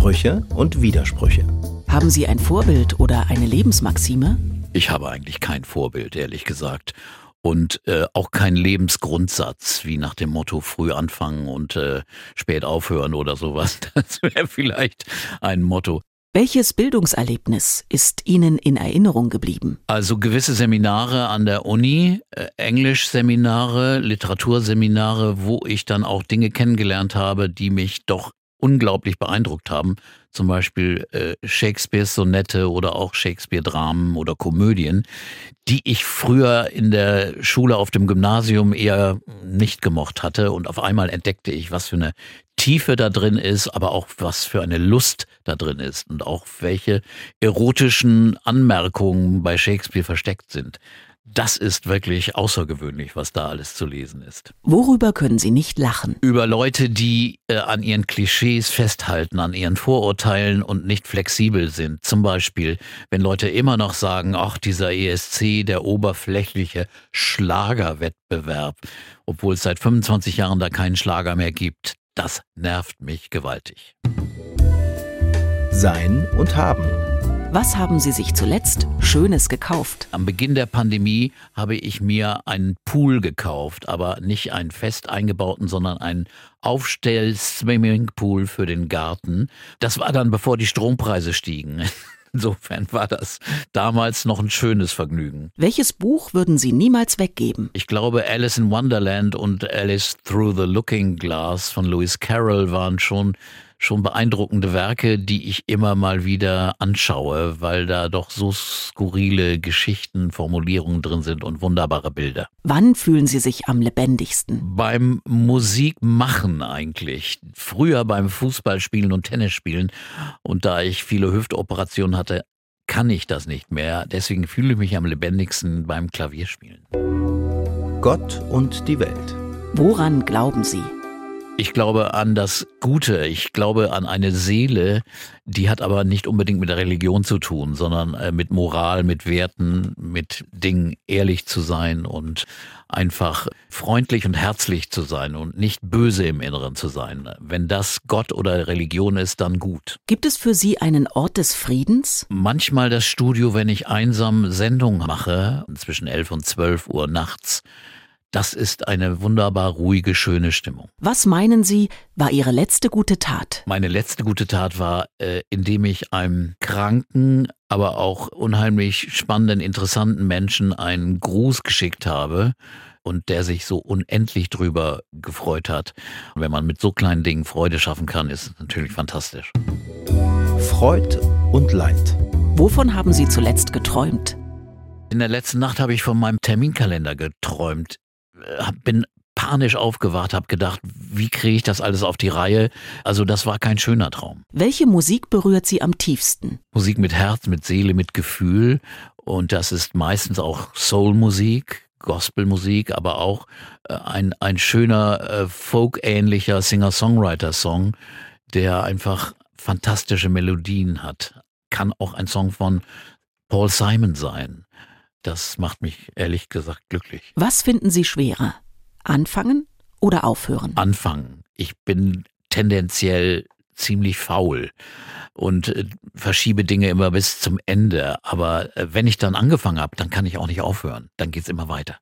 Sprüche und Widersprüche. Haben Sie ein Vorbild oder eine Lebensmaxime? Ich habe eigentlich kein Vorbild, ehrlich gesagt. Und äh, auch kein Lebensgrundsatz, wie nach dem Motto früh anfangen und äh, spät aufhören oder sowas. Das wäre vielleicht ein Motto. Welches Bildungserlebnis ist Ihnen in Erinnerung geblieben? Also gewisse Seminare an der Uni, äh, Englischseminare, Literaturseminare, wo ich dann auch Dinge kennengelernt habe, die mich doch unglaublich beeindruckt haben. Zum Beispiel äh, Shakespeares Sonette oder auch Shakespeare-Dramen oder Komödien, die ich früher in der Schule auf dem Gymnasium eher nicht gemocht hatte. Und auf einmal entdeckte ich, was für eine Tiefe da drin ist, aber auch was für eine Lust da drin ist und auch welche erotischen Anmerkungen bei Shakespeare versteckt sind. Das ist wirklich außergewöhnlich, was da alles zu lesen ist. Worüber können Sie nicht lachen? Über Leute, die äh, an ihren Klischees festhalten, an ihren Vorurteilen und nicht flexibel sind. Zum Beispiel, wenn Leute immer noch sagen, ach, dieser ESC, der oberflächliche Schlagerwettbewerb, obwohl es seit 25 Jahren da keinen Schlager mehr gibt. Das nervt mich gewaltig. Sein und haben. Was haben Sie sich zuletzt Schönes gekauft? Am Beginn der Pandemie habe ich mir einen Pool gekauft, aber nicht einen fest eingebauten, sondern einen Aufstell-Swimmingpool für den Garten. Das war dann, bevor die Strompreise stiegen. Insofern war das damals noch ein schönes Vergnügen. Welches Buch würden Sie niemals weggeben? Ich glaube, Alice in Wonderland und Alice Through the Looking Glass von Lewis Carroll waren schon schon beeindruckende Werke, die ich immer mal wieder anschaue, weil da doch so skurrile Geschichten, Formulierungen drin sind und wunderbare Bilder. Wann fühlen Sie sich am lebendigsten? Beim Musikmachen eigentlich. Früher beim Fußballspielen und Tennisspielen. Und da ich viele Hüftoperationen hatte, kann ich das nicht mehr. Deswegen fühle ich mich am lebendigsten beim Klavierspielen. Gott und die Welt. Woran glauben Sie? Ich glaube an das Gute. Ich glaube an eine Seele, die hat aber nicht unbedingt mit der Religion zu tun, sondern äh, mit Moral, mit Werten, mit Dingen ehrlich zu sein und einfach freundlich und herzlich zu sein und nicht böse im Inneren zu sein. Wenn das Gott oder Religion ist, dann gut. Gibt es für Sie einen Ort des Friedens? Manchmal das Studio, wenn ich einsam Sendung mache, zwischen 11 und 12 Uhr nachts das ist eine wunderbar ruhige, schöne Stimmung. Was meinen Sie, war Ihre letzte gute Tat? Meine letzte gute Tat war, äh, indem ich einem kranken, aber auch unheimlich spannenden, interessanten Menschen einen Gruß geschickt habe und der sich so unendlich drüber gefreut hat. Und wenn man mit so kleinen Dingen Freude schaffen kann, ist es natürlich fantastisch. Freud und Leid. Wovon haben Sie zuletzt geträumt? In der letzten Nacht habe ich von meinem Terminkalender geträumt. Bin panisch aufgewacht, habe gedacht, wie kriege ich das alles auf die Reihe? Also das war kein schöner Traum. Welche Musik berührt Sie am tiefsten? Musik mit Herz, mit Seele, mit Gefühl und das ist meistens auch Soulmusik, Gospelmusik, aber auch äh, ein, ein schöner äh, folk-ähnlicher Singer-Songwriter-Song, der einfach fantastische Melodien hat. Kann auch ein Song von Paul Simon sein. Das macht mich ehrlich gesagt glücklich. Was finden Sie schwerer? Anfangen oder aufhören? Anfangen. Ich bin tendenziell ziemlich faul und äh, verschiebe Dinge immer bis zum Ende. Aber äh, wenn ich dann angefangen habe, dann kann ich auch nicht aufhören. Dann geht's immer weiter.